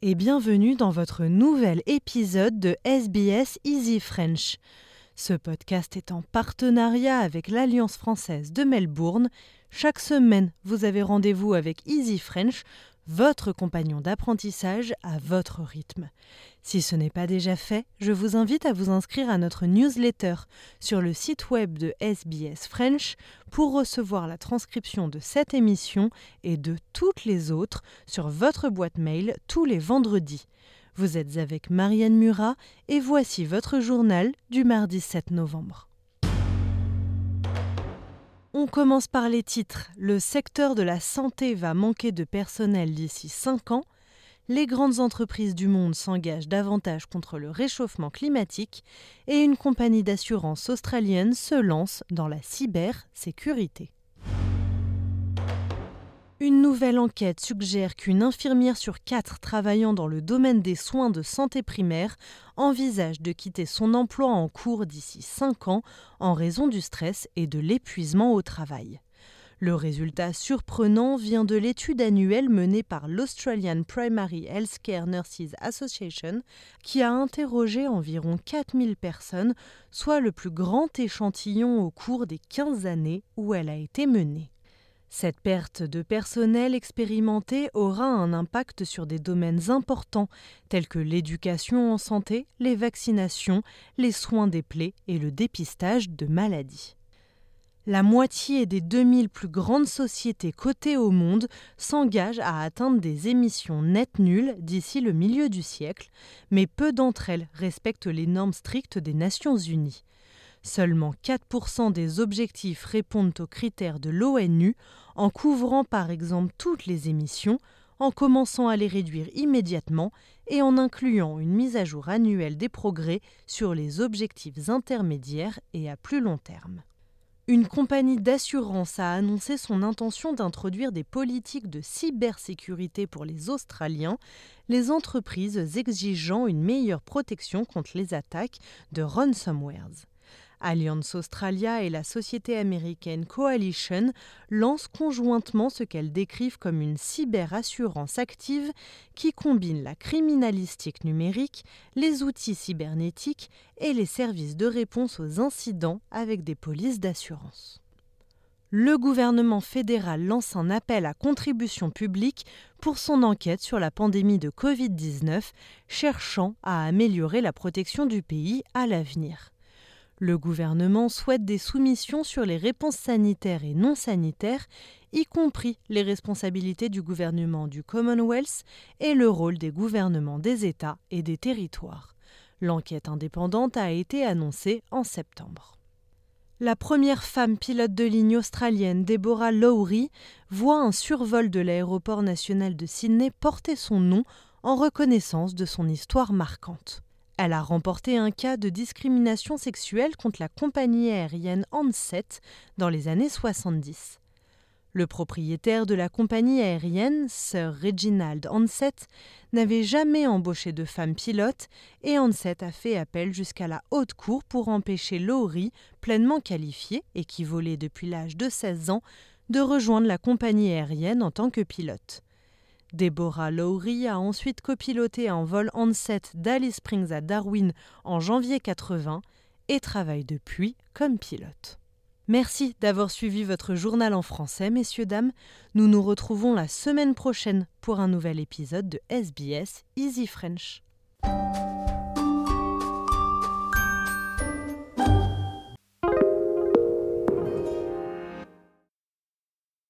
et bienvenue dans votre nouvel épisode de SBS Easy French. Ce podcast est en partenariat avec l'Alliance française de Melbourne. Chaque semaine, vous avez rendez-vous avec Easy French votre compagnon d'apprentissage à votre rythme. Si ce n'est pas déjà fait, je vous invite à vous inscrire à notre newsletter sur le site web de SBS French pour recevoir la transcription de cette émission et de toutes les autres sur votre boîte mail tous les vendredis. Vous êtes avec Marianne Murat et voici votre journal du mardi 7 novembre. On commence par les titres. Le secteur de la santé va manquer de personnel d'ici 5 ans. Les grandes entreprises du monde s'engagent davantage contre le réchauffement climatique et une compagnie d'assurance australienne se lance dans la cybersécurité. Une nouvelle enquête suggère qu'une infirmière sur quatre travaillant dans le domaine des soins de santé primaire envisage de quitter son emploi en cours d'ici cinq ans en raison du stress et de l'épuisement au travail. Le résultat surprenant vient de l'étude annuelle menée par l'Australian Primary Healthcare Nurses Association, qui a interrogé environ 4000 personnes, soit le plus grand échantillon au cours des 15 années où elle a été menée. Cette perte de personnel expérimenté aura un impact sur des domaines importants tels que l'éducation en santé, les vaccinations, les soins des plaies et le dépistage de maladies. La moitié des 2000 plus grandes sociétés cotées au monde s'engagent à atteindre des émissions nettes nulles d'ici le milieu du siècle, mais peu d'entre elles respectent les normes strictes des Nations Unies. Seulement 4% des objectifs répondent aux critères de l'ONU en couvrant par exemple toutes les émissions, en commençant à les réduire immédiatement et en incluant une mise à jour annuelle des progrès sur les objectifs intermédiaires et à plus long terme. Une compagnie d'assurance a annoncé son intention d'introduire des politiques de cybersécurité pour les Australiens, les entreprises exigeant une meilleure protection contre les attaques de ransomwares. Alliance Australia et la société américaine Coalition lancent conjointement ce qu'elles décrivent comme une cyberassurance active qui combine la criminalistique numérique, les outils cybernétiques et les services de réponse aux incidents avec des polices d'assurance. Le gouvernement fédéral lance un appel à contribution publique pour son enquête sur la pandémie de Covid-19, cherchant à améliorer la protection du pays à l'avenir. Le gouvernement souhaite des soumissions sur les réponses sanitaires et non sanitaires, y compris les responsabilités du gouvernement du Commonwealth et le rôle des gouvernements des États et des territoires. L'enquête indépendante a été annoncée en septembre. La première femme pilote de ligne australienne, Deborah Lowry, voit un survol de l'aéroport national de Sydney porter son nom en reconnaissance de son histoire marquante. Elle a remporté un cas de discrimination sexuelle contre la compagnie aérienne Ansett dans les années 70. Le propriétaire de la compagnie aérienne, Sir Reginald Ansett, n'avait jamais embauché de femme pilote et Ansett a fait appel jusqu'à la haute cour pour empêcher Lowry, pleinement qualifiée et qui volait depuis l'âge de 16 ans, de rejoindre la compagnie aérienne en tant que pilote. Deborah Lowry a ensuite copiloté un vol Ansett d'Alice Springs à Darwin en janvier 80 et travaille depuis comme pilote. Merci d'avoir suivi votre journal en français, messieurs, dames. Nous nous retrouvons la semaine prochaine pour un nouvel épisode de SBS Easy French.